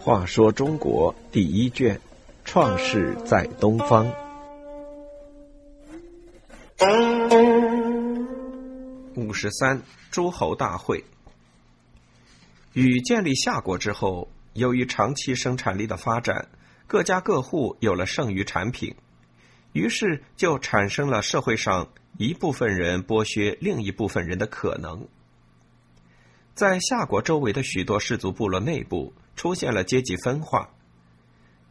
话说中国第一卷，创世在东方。五十三，诸侯大会。禹建立夏国之后，由于长期生产力的发展，各家各户有了剩余产品，于是就产生了社会上一部分人剥削另一部分人的可能。在夏国周围的许多氏族部落内部出现了阶级分化，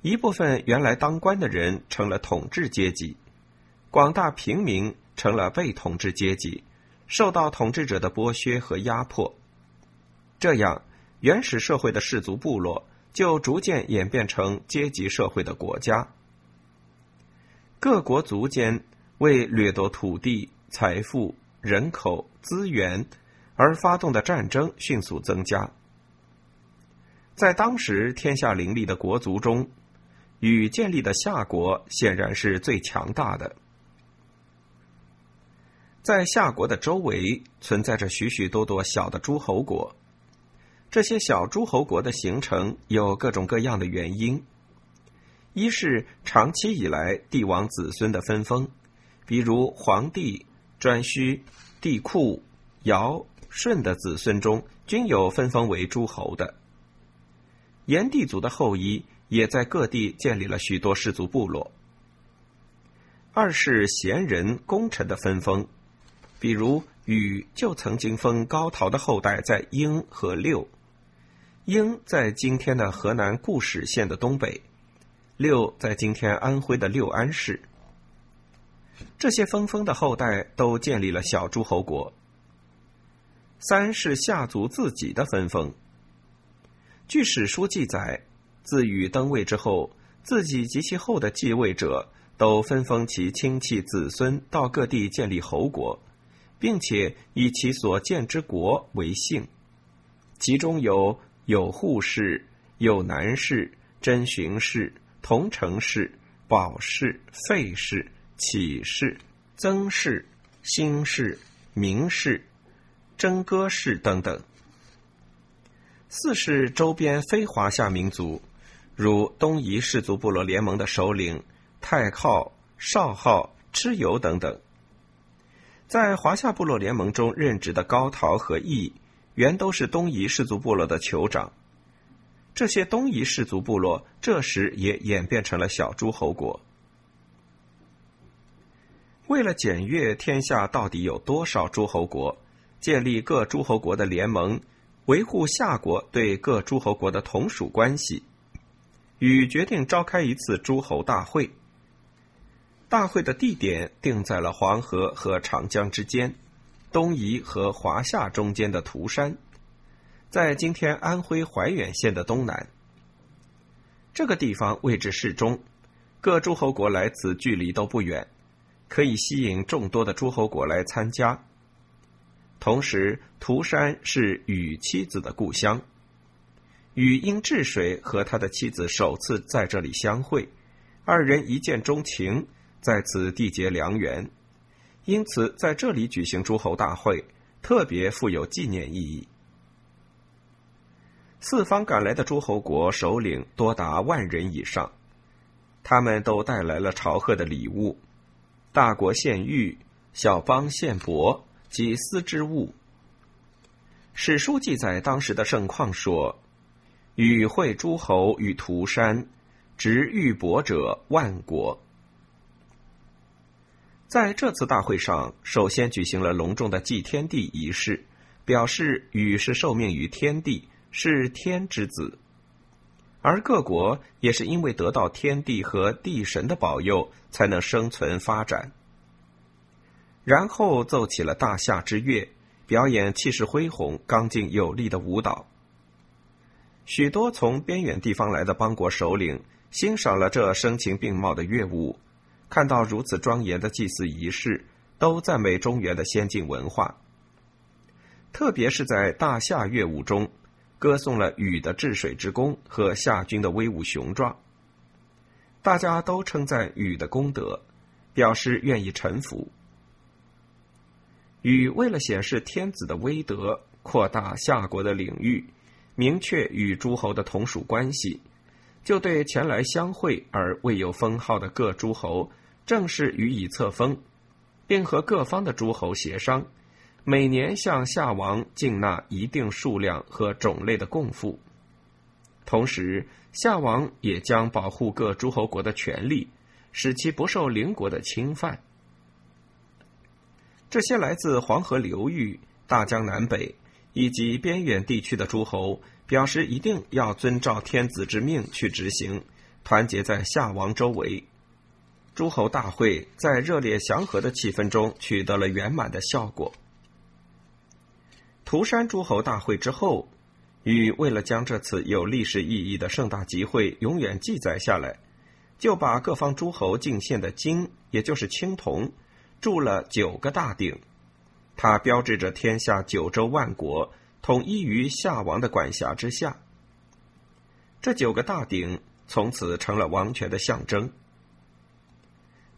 一部分原来当官的人成了统治阶级，广大平民成了被统治阶级，受到统治者的剥削和压迫，这样。原始社会的氏族部落就逐渐演变成阶级社会的国家，各国族间为掠夺土地、财富、人口、资源而发动的战争迅速增加。在当时天下林立的国族中，禹建立的夏国显然是最强大的。在夏国的周围存在着许许多多小的诸侯国。这些小诸侯国的形成有各种各样的原因：一是长期以来帝王子孙的分封，比如黄帝、颛顼、帝喾、尧、舜的子孙中均有分封为诸侯的；炎帝族的后裔也在各地建立了许多氏族部落。二是贤人功臣的分封，比如禹就曾经封高陶的后代在殷和六。英在今天的河南固始县的东北，六在今天安徽的六安市。这些分封的后代都建立了小诸侯国。三是夏族自己的分封。据史书记载，自禹登位之后，自己及其后的继位者都分封其亲戚子孙到各地建立侯国，并且以其所建之国为姓，其中有。有护氏、有南氏、真荀氏、桐城氏、宝氏、费氏、启氏、曾氏、辛氏、明氏、真歌氏等等。四是周边非华夏民族，如东夷氏族部落联盟的首领太昊、少昊、蚩尤等等。在华夏部落联盟中任职的高陶和羿。原都是东夷氏族部落的酋长，这些东夷氏族部落这时也演变成了小诸侯国。为了检阅天下到底有多少诸侯国，建立各诸侯国的联盟，维护夏国对各诸侯国的同属关系，禹决定召开一次诸侯大会。大会的地点定在了黄河和长江之间。东夷和华夏中间的涂山，在今天安徽怀远县的东南。这个地方位置适中，各诸侯国来此距离都不远，可以吸引众多的诸侯国来参加。同时，涂山是禹妻子的故乡，禹因治水和他的妻子首次在这里相会，二人一见钟情，在此缔结良缘。因此，在这里举行诸侯大会，特别富有纪念意义。四方赶来的诸侯国首领多达万人以上，他们都带来了朝贺的礼物：大国献玉，小邦献帛及丝织物。史书记载当时的盛况说：“与会诸侯与涂山，执玉帛者万国。”在这次大会上，首先举行了隆重的祭天地仪式，表示禹是受命于天地，是天之子。而各国也是因为得到天地和地神的保佑，才能生存发展。然后奏起了大夏之乐，表演气势恢宏、刚劲有力的舞蹈。许多从边远地方来的邦国首领欣赏了这声情并茂的乐舞。看到如此庄严的祭祀仪式，都赞美中原的先进文化。特别是在大夏乐舞中，歌颂了禹的治水之功和夏军的威武雄壮。大家都称赞禹的功德，表示愿意臣服。禹为了显示天子的威德，扩大夏国的领域，明确与诸侯的同属关系，就对前来相会而未有封号的各诸侯，正式予以册封，并和各方的诸侯协商，每年向夏王进纳一定数量和种类的贡赋。同时，夏王也将保护各诸侯国的权利，使其不受邻国的侵犯。这些来自黄河流域、大江南北以及边远地区的诸侯，表示一定要遵照天子之命去执行，团结在夏王周围。诸侯大会在热烈祥和的气氛中取得了圆满的效果。涂山诸侯大会之后，禹为了将这次有历史意义的盛大集会永远记载下来，就把各方诸侯进献的金，也就是青铜。铸了九个大鼎，它标志着天下九州万国统一于夏王的管辖之下。这九个大鼎从此成了王权的象征。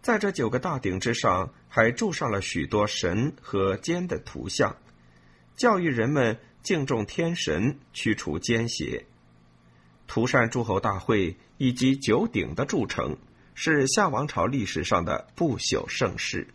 在这九个大鼎之上，还铸上了许多神和奸的图像，教育人们敬重天神，驱除奸邪。涂山诸侯大会以及九鼎的铸成，是夏王朝历史上的不朽盛世。